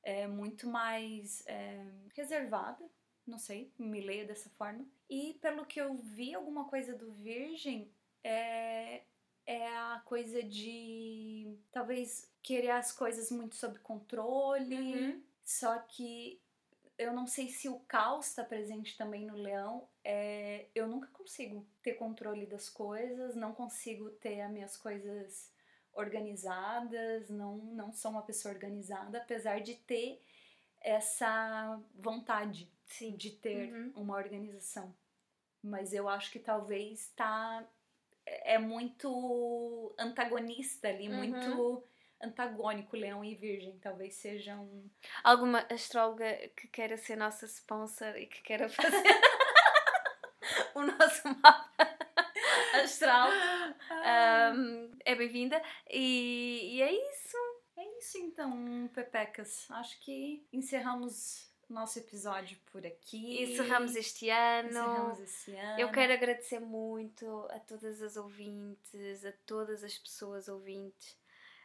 é, muito mais é, reservada, não sei, me leio dessa forma. E pelo que eu vi, alguma coisa do Virgem é, é a coisa de talvez querer as coisas muito sob controle, Uhum. só que eu não sei se o caos está presente também no leão. É, eu nunca consigo ter controle das coisas, não consigo ter as minhas coisas organizadas, não, não sou uma pessoa organizada, apesar de ter essa vontade Sim. de ter Uhum. uma organização. Mas eu acho que talvez tá é muito antagonista ali, Uhum. muito antagônico Leão e Virgem, talvez sejam Alguma astróloga que queira ser nossa sponsor e que queira fazer o nosso mapa astral um, é bem-vinda. E, e é isso. É isso então, Pepecas. Acho que encerramos nosso episódio por aqui. Encerramos este ano. Encerramos esse ano. Eu quero agradecer muito a todas as ouvintes, a todas as pessoas ouvintes.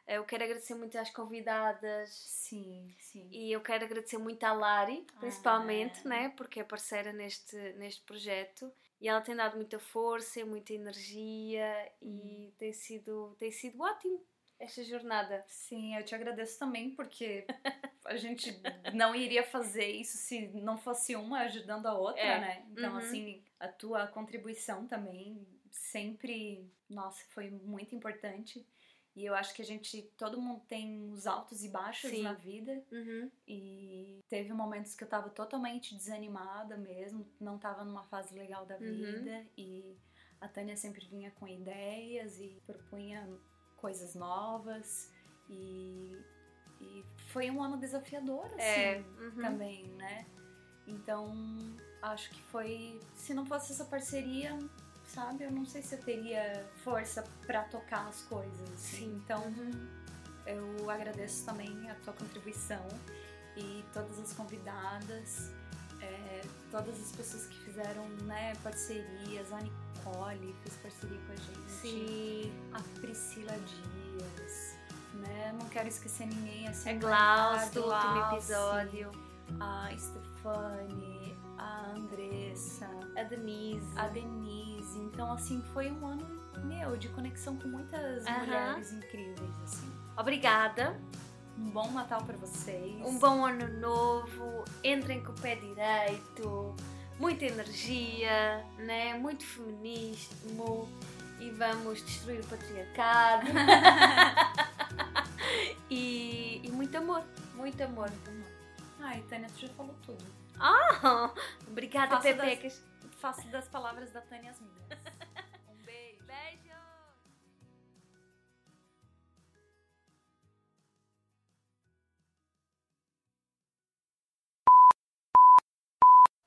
Eu quero agradecer muito às convidadas. Sim, sim. E eu quero agradecer muito à Lari, principalmente, Ah. né? Porque é parceira neste, neste projeto. E ela tem dado muita força, muita energia e tem sido, tem sido ótimo esta jornada. Sim, eu te agradeço também, porque a gente não iria fazer isso se não fosse uma ajudando a outra, É. né? Então, Uhum. assim, a tua contribuição também sempre, nossa, foi muito importante. E eu acho que a gente, todo mundo tem os altos e baixos Sim. na vida. Uhum. E teve momentos que eu tava totalmente desanimada mesmo, não tava numa fase legal da Uhum. vida. E a Tânia sempre vinha com ideias e propunha coisas novas. E, e foi um ano desafiador, assim, É, uhum. também, né? Então, acho que foi. Se não fosse essa parceria, sabe, eu não sei se eu teria força pra tocar as coisas. Sim. Então, Uhum. eu agradeço também a tua contribuição e todas as convidadas, é, todas as pessoas que fizeram né, parcerias, a Nicole fez parceria com a gente, Sim. a Priscila Dias, né? Não quero esquecer ninguém assim. É Glaus do último episódio. A Stefane, a Andressa, A Denise. a Denise. Então, assim, foi um ano, meu, de conexão com muitas Aham. mulheres incríveis, assim. Obrigada. Um bom Natal pra vocês. Um bom ano novo. Entrem com o pé direito. Muita energia, né? Muito feminismo. E vamos destruir o patriarcado. e, e muito amor. Muito amor. Ai, Tânia, tu já falou tudo. Ah, obrigada, Faço das- Pepecas. Faço das palavras da Tânia as minhas.